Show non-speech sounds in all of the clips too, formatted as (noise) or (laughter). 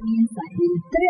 Comienzan en 3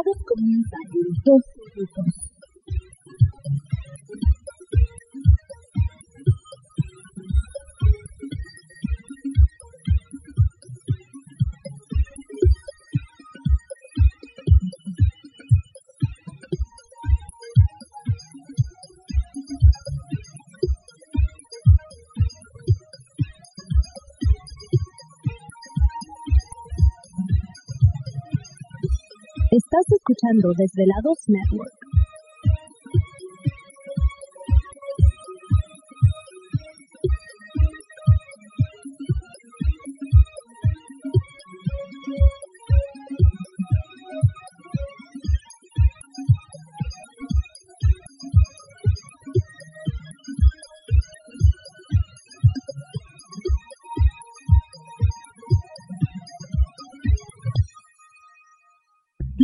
Desvelados comienzan en 2 minutos. Estás escuchando Desvelados Network.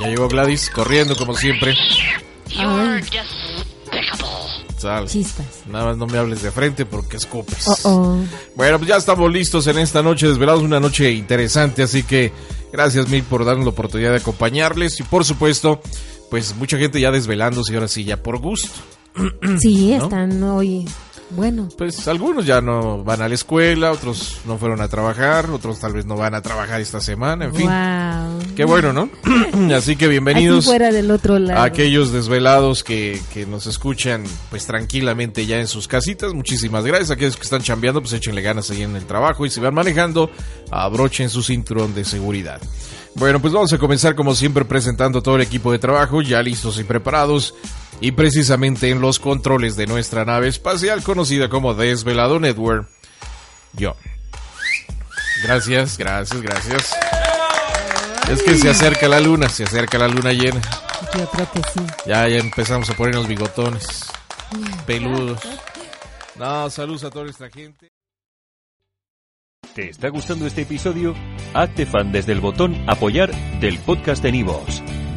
Ya llegó Gladys, corriendo como siempre. Sal. Chispas. Nada más no me hables de frente porque escupes. Oh, oh. Bueno, pues ya estamos listos en esta noche desvelados, una noche interesante, así que gracias mil por darnos la oportunidad de acompañarles y por supuesto, pues mucha gente ya desvelándose y ahora sí ya por gusto. Sí, ¿No? están hoy. Bueno, Pues algunos ya no van a la escuela, otros no fueron a trabajar, otros tal vez no van a trabajar esta semana, en fin. wow. Qué bueno, ¿no? (clears throat) así que Aquí bienvenidos. fuera del otro lado. a aquellos desvelados que, que nos escuchan pues tranquilamente ya en sus casitas. Muchísimas gracias. Aquellos que están chambeando, pues échenle ganas ahí en el trabajo y si van manejando, abrochen su cinturón de seguridad. Bueno, pues vamos a comenzar como siempre presentando todo el equipo de trabajo, ya listos y preparados. Y precisamente en los controles de nuestra nave espacial conocida como Desvelado Network, yo. Gracias, gracias, gracias. Es que se acerca la luna, se acerca la luna llena. Yo creo que sí. Ya, ya empezamos a ponernos bigotones. Peludos. No, saludos a toda nuestra gente. ¿Te está gustando este episodio? Hazte fan desde el botón Apoyar del podcast de Nivos.